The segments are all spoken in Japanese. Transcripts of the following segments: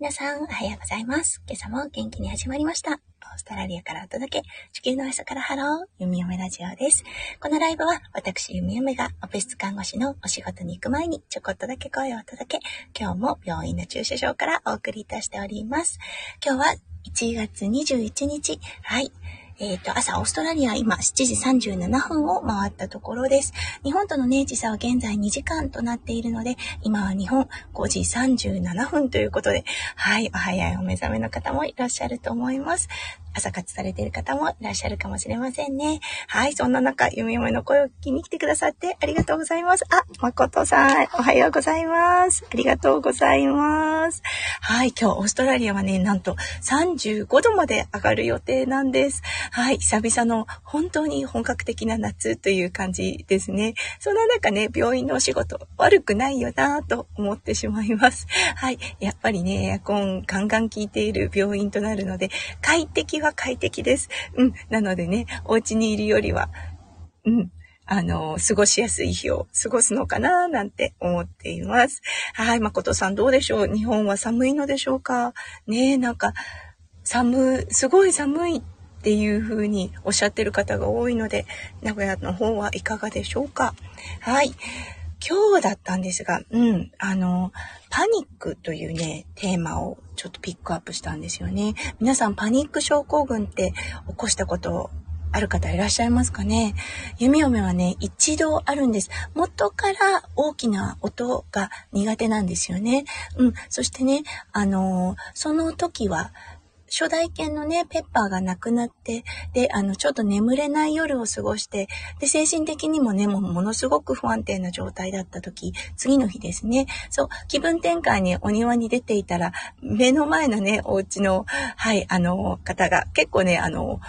皆さん、おはようございます。今朝も元気に始まりました。オーストラリアからお届け、地球の朝からハロー、ゆみおめラジオです。このライブは、私、ゆみおめが、オペ室看護師のお仕事に行く前に、ちょこっとだけ声をお届け、今日も病院の駐車場からお送りいたしております。今日は1月21日、はい、えっ、ー、と、朝、オーストラリア、今、7時37分を回ったところです。日本とのね、時差は現在2時間となっているので、今は日本5時37分ということで、はい、お早いお目覚めの方もいらっしゃると思います。朝活されている方もいらっしゃるかもしれませんね。はい、そんな中、ゆみゆめの声を聞きに来てくださってありがとうございます。あ、まことさん、おはようございます。ありがとうございます。はい、今日オーストラリアはね、なんと35度まで上がる予定なんです。はい、久々の本当に本格的な夏という感じですね。その中ね、病院のお仕事悪くないよなと思ってしまいます。はい、やっぱりね、エアコンガンガン効いている病院となるので、快適は快適です。うん。なのでね、お家にいるよりは、うん。あの、過ごしやすい日を過ごすのかななんて思っています。はい、誠さんどうでしょう？日本は寒いのでしょうか？ねえ、なんか、寒、すごい寒いっていう風におっしゃってる方が多いので、名古屋の方はいかがでしょうか？はい。今日だったんですが、うん、あの、パニックというね、テーマをちょっとピックアップしたんですよね。皆さんパニック症候群って起こしたことある方いらっしゃいますかね？弓嫁はね、一度あるんです。元から大きな音が苦手なんですよね。うん。そしてね、あの、その時は、初代犬のね、ペッパーが亡くなって、で、あの、ちょっと眠れない夜を過ごして、で、精神的にもね、もうものすごく不安定な状態だった時、次の日ですね、そう、気分転換にお庭に出ていたら、目の前のね、お家の、はい、あの、方が、結構ね、あの、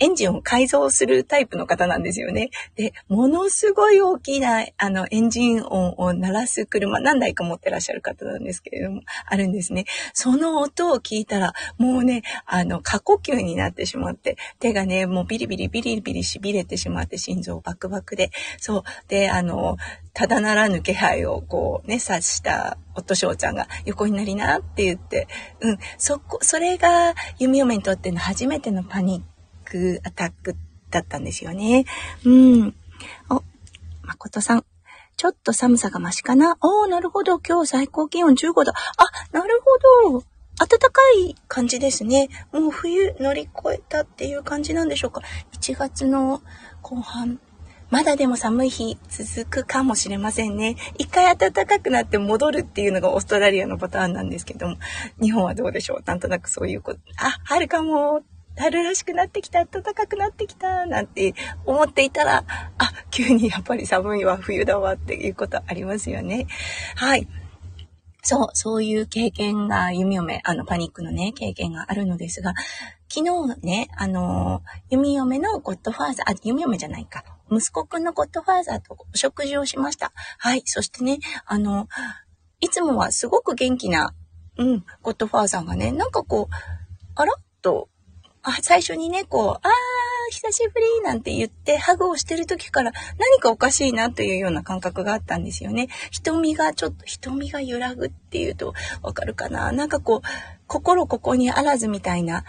エンジンを改造するタイプの方なんですよね。で、ものすごい大きな、あの、エンジン音を鳴らす車、何台か持ってらっしゃる方なんですけれども、あるんですね。その音を聞いたら、もうね、あの、過呼吸になってしまって、手がね、もうビリビリビリビリ痺れてしまって、心臓バクバクで、そう。で、あの、ただならぬ気配をこうね、察した夫翔ちゃんが横になりなって言って、うん、そこ、それが弓嫁にとっての初めてのパニッククアタックだったんですよね。うん。お、誠さん。ちょっと寒さがマシかなおー、なるほど。今日最高気温15度。あ、なるほど。暖かい感じですね。もう冬乗り越えたっていう感じなんでしょうか。1月の後半。まだでも寒い日続くかもしれませんね。一回暖かくなって戻るっていうのがオーストラリアのパターンなんですけども、日本はどうでしょうなんとなくそういうこと、あ、春かも春らしくなってきた、暖かくなってきた、なんて思っていたら、あ、急にやっぱり寒いわ、冬だわっていうことありますよね。はい。そう、そういう経験が、弓嫁、あの、パニックのね、経験があるのですが、昨日ね、あの、弓嫁のゴッドファーザー、あ、弓嫁じゃないか、息子くんのゴッドファーザーとお食事をしました。はい、そしてね、あの、いつもはすごく元気な、うん、ゴッドファーザーがね、なんかこう、あらっと、最初にね、こう、あー、久しぶりなんて言ってハグをしてる時から何かおかしいなというような感覚があったんですよね。瞳がちょっと、瞳が揺らぐっていうとわかるかななんかこう、心ここにあらずみたいな、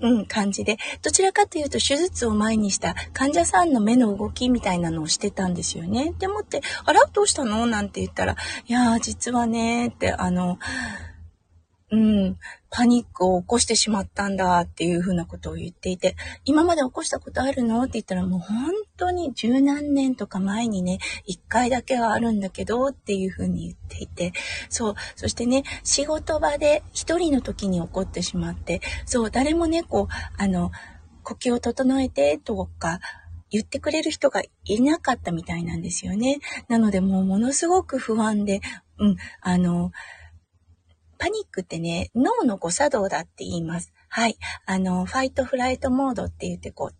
うん、感じで、どちらかというと手術を前にした患者さんの目の動きみたいなのをしてたんですよね。でもって、あら、どうしたの？なんて言ったら、いやー、実はね、って、あの、うん、パニックを起こしてしまったんだっていうふうなことを言っていて、今まで起こしたことあるの？って言ったらもう本当に十何年とか前にね、一回だけはあるんだけどっていうふうに言っていて、そう、そしてね、仕事場で一人の時に起こってしまって、そう、誰もね、こう、あの、呼吸を整えてとか、言ってくれる人がいなかったみたいなんですよね。なのでもうものすごく不安で、うん、あの、パニックってね、脳の誤作動だって言います。はい。あの、ファイトフライトモードって言って、こう、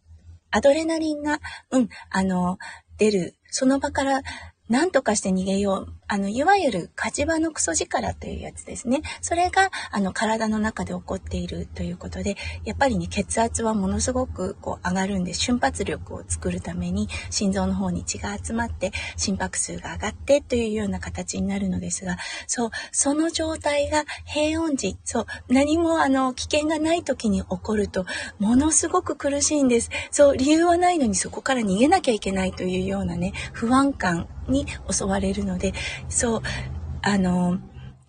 アドレナリンが、うん、あの、出る。その場から何とかして逃げよう。あの、いわゆる火事場のクソ力というやつですね。それが、あの、体の中で起こっているということで、やっぱりね、血圧はものすごくこう上がるんで、瞬発力を作るために、心臓の方に血が集まって、心拍数が上がってというような形になるのですが、そう、その状態が平穏時、そう、何もあの、危険がない時に起こると、ものすごく苦しいんです。そう、理由はないのにそこから逃げなきゃいけないというようなね、不安感に襲われるので、そう、あの、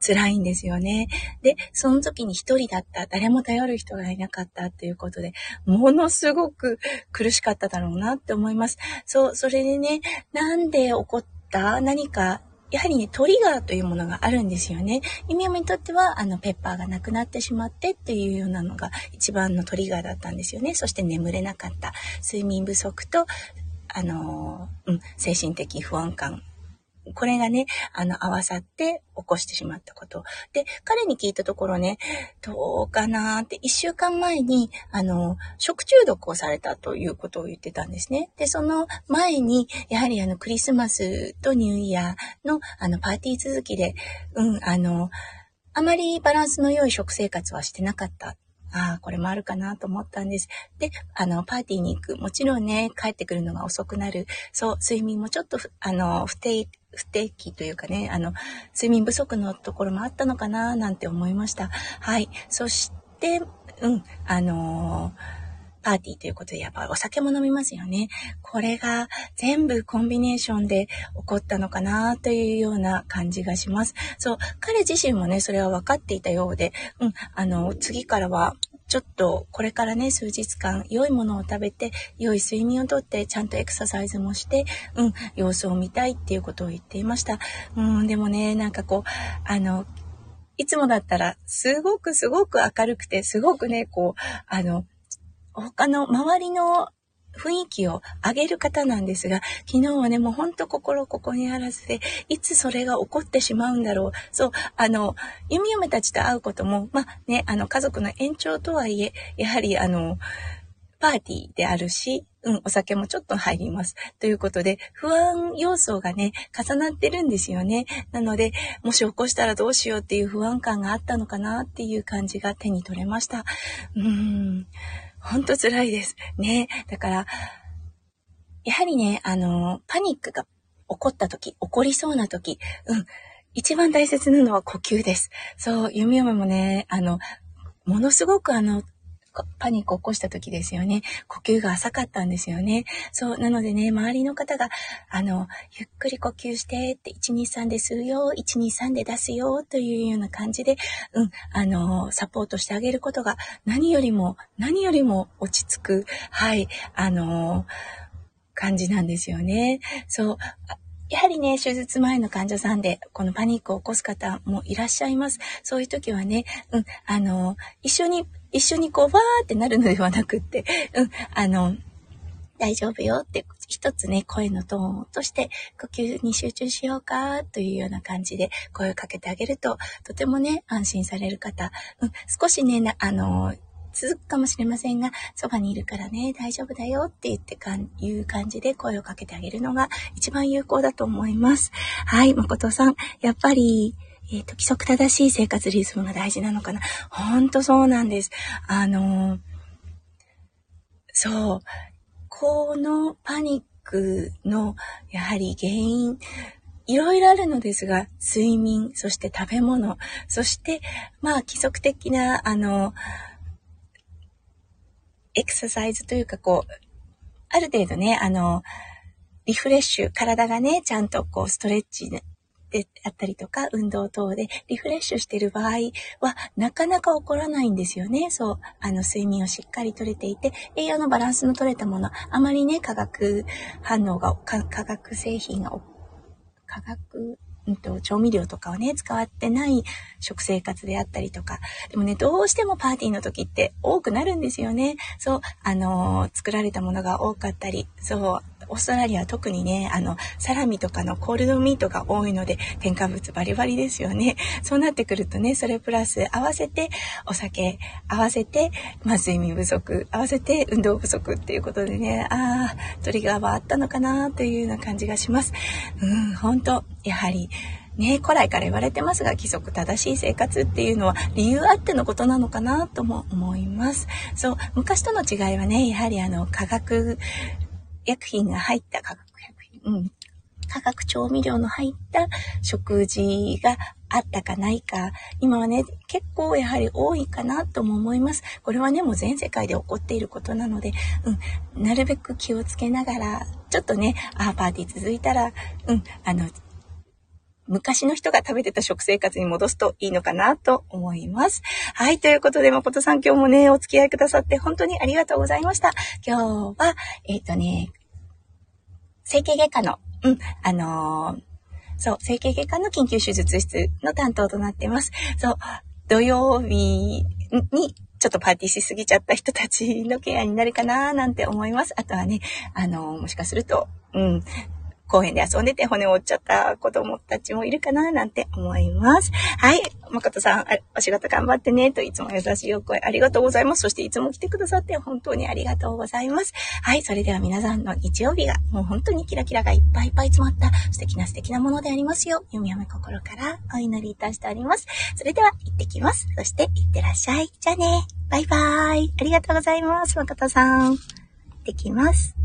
辛いんですよね。で、その時に一人だった、誰も頼る人がいなかったっていうことで、ものすごく苦しかっただろうなって思います。そう、それでね、なんで起こった？何かやはりね、トリガーというものがあるんですよね。弓嫁にとっては、あの、ペッパーがなくなってしまってっていうようなのが一番のトリガーだったんですよね。そして眠れなかった。睡眠不足と、あの、うん、精神的不安感これがね、あの、合わさって起こしてしまったこと。で、彼に聞いたところね、どうかなーって、一週間前に、あの、食中毒をされたということを言ってたんですね。で、その前に、やはりあの、クリスマスとニューイヤーの、あの、パーティー続きで、うん、あの、あまりバランスの良い食生活はしてなかったああ、これもあるかなと思ったんです。で、あの、パーティーに行く。もちろんね、帰ってくるのが遅くなる。そう、睡眠もちょっと、あの、不定、不定期というかね、あの、睡眠不足のところもあったのかななんて思いました。はい。そして、うん、あのーパーティーということで、やっぱお酒も飲みますよね。これが全部コンビネーションで起こったのかなというような感じがします。そう、彼自身もね、それは分かっていたようで、うん、あの、次からはちょっとこれからね、数日間良いものを食べて、良い睡眠をとって、ちゃんとエクササイズもして、うん、様子を見たいっていうことを言っていました。うん、でもね、なんかこう、あの、いつもだったら、すごくすごく明るくて、すごくね、こう、あの、他の周りの雰囲気を上げる方なんですが、昨日はね、もうほんと心ここにあらずで、いつそれが起こってしまうんだろう。そう、あの、弓嫁たちと会うことも、まあね、あの、家族の延長とはいえ、やはりあの、パーティーであるし、うん、お酒もちょっと入ります。ということで、不安要素がね、重なってるんですよね。なので、もし起こしたらどうしようっていう不安感があったのかなっていう感じが手に取れました。うん。ほんと辛いです。ね。だから、やはりね、あの、パニックが起こった時、起こりそうな時、うん。一番大切なのは呼吸です。そう、弓嫁もね、あの、ものすごくあの、パニックを起こした時ですよね。呼吸が浅かったんですよね。そう、なのでね、周りの方が、あの、ゆっくり呼吸してって、123で吸うよ、123で出すよ、というような感じで、うん、あの、サポートしてあげることが、何よりも、何よりも落ち着く、はい、あの、感じなんですよね。そう。やはりね、手術前の患者さんで、このパニックを起こす方もいらっしゃいます。そういう時はね、うん、あの、一緒に一緒にこう、わーってなるのではなくって、うん、あの、大丈夫よって一つね、声のトーンとして呼吸に集中しようかというような感じで声をかけてあげると、とてもね、安心される方、うん、少しね、あの、続くかもしれませんが、そばにいるからね、大丈夫だよって言ってかん、いう感じで声をかけてあげるのが一番有効だと思います。はい、誠さん、やっぱり、えっ、ー、と、規則正しい生活リズムが大事なのかな？ほんとそうなんです。あのー、そう。このパニックの、やはり原因、いろいろあるのですが、睡眠、そして食べ物、そして、まあ、規則的な、あの、エクササイズというか、こう、ある程度ね、あの、リフレッシュ、体がね、ちゃんとこう、ストレッチであったりとか、運動等でリフレッシュしてる場合は、なかなか起こらないんですよね。そう。あの、睡眠をしっかりとれていて、栄養のバランスの取れたもの、あまりね、化学反応が、化学製品が、化学うんと、調味料とかをね、使ってない食生活であったりとか。でもね、どうしてもパーティーの時って多くなるんですよね。そう、あのー、作られたものが多かったり、そう、オーストラリアは特にね、あの、サラミとかのコールドミートが多いので、添加物バリバリですよね。そうなってくるとね、それプラス合わせてお酒、合わせて、まあ、睡眠不足、合わせて運動不足っていうことでね、ああ、トリガーはあったのかなというような感じがします。うん、本当やはり、ね、古来から言われてますが、規則正しい生活っていうのは理由あってのことなのかなとも思います。そう、昔との違いはね、やはりあの、化学薬品が入った化学薬品、うん、化学調味料の入った食事があったかないか、今はね、結構やはり多いかなとも思います。これはね、もう全世界で起こっていることなので、うん、なるべく気をつけながら、ちょっとね、ああ、パーティー続いたら、うん、あの、昔の人が食べてた食生活に戻すといいのかなと思います。はい。ということで、誠さん今日もね、お付き合いくださって本当にありがとうございました。今日は、えっ、ー、とね、整形外科のうん、あのー、そう、整形外科の緊急手術室の担当となってます。そう、土曜日にちょっとパーティーしすぎちゃった人たちのケアになるかななんて思います。あとはね、あのー、もしかすると、うん、公園で遊んでて骨を折っちゃった子供たちもいるかななんて思います。はい。誠さん、お仕事頑張ってね、といつも優しいお声ありがとうございます。そしていつも来てくださって本当にありがとうございます。はい。それでは皆さんの日曜日がもう本当にキラキラがいっぱいいっぱい詰まった素敵な素敵なものでありますよう、弓嫁心からお祈りいたしております。それでは行ってきます。そして行ってらっしゃい。じゃあね。バイバーイ。ありがとうございます。誠さん。行ってきます。